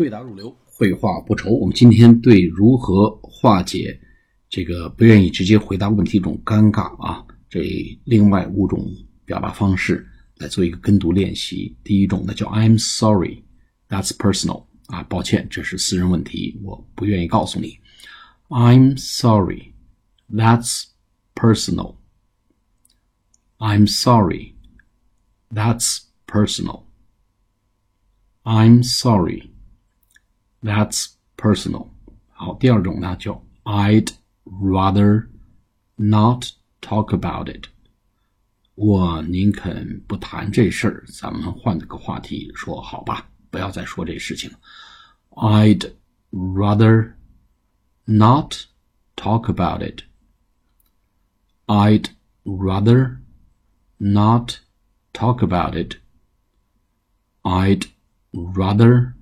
对答如流，绘画不愁。我们今天对如何化解这个不愿意直接回答问题这种尴尬啊，这另外五种表达方式来做一个跟读练习。第一种呢叫 I'm sorry, that's personal 啊，抱歉，这是私人问题，我不愿意告诉你。I'm sorry, that's personal. I'm sorry, that's personal. I'm sorry. That's personal。好，第二种呢叫 I'd rather not talk about it。我宁肯不谈这事儿，咱们换个话题说，好吧，不要再说这事情了。I'd rather not talk about it. I'd rather not talk about it. I'd rather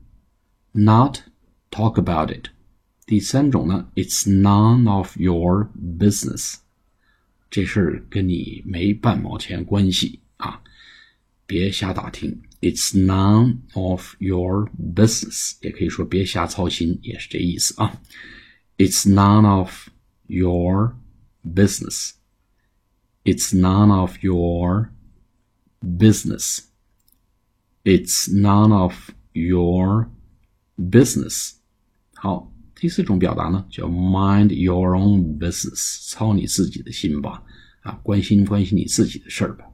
not talk about it。第三种呢，It's none of your business，这事儿跟你没半毛钱关系啊，别瞎打听。It's none of your business，也可以说别瞎操心，也是这意思啊。It's none of your business. It's none of your business. It's none of your business。好，第四种表达呢，叫 mind your own business，操你自己的心吧，啊，关心关心你自己的事儿吧。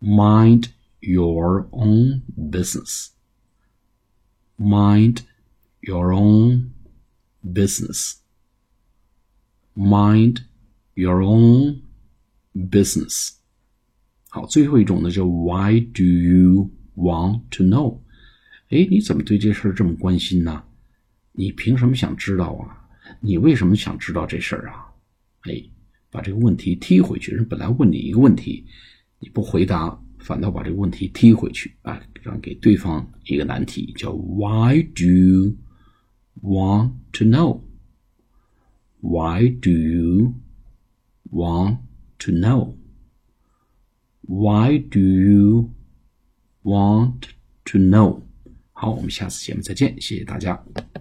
Mind your own business. Mind your own business. Mind your own business. 好，最后一种呢叫 Why do you want to know？ 哎，你怎么对这事儿这么关心呢？你凭什么想知道啊？你为什么想知道这事儿啊？哎，把这个问题踢回去。人本来问你一个问题，你不回答，反倒把这个问题踢回去，啊，让给对方一个难题，叫 Why do you want to know? Why do you want to know? Why do you want to know? 好，我们下次节目再见，谢谢大家。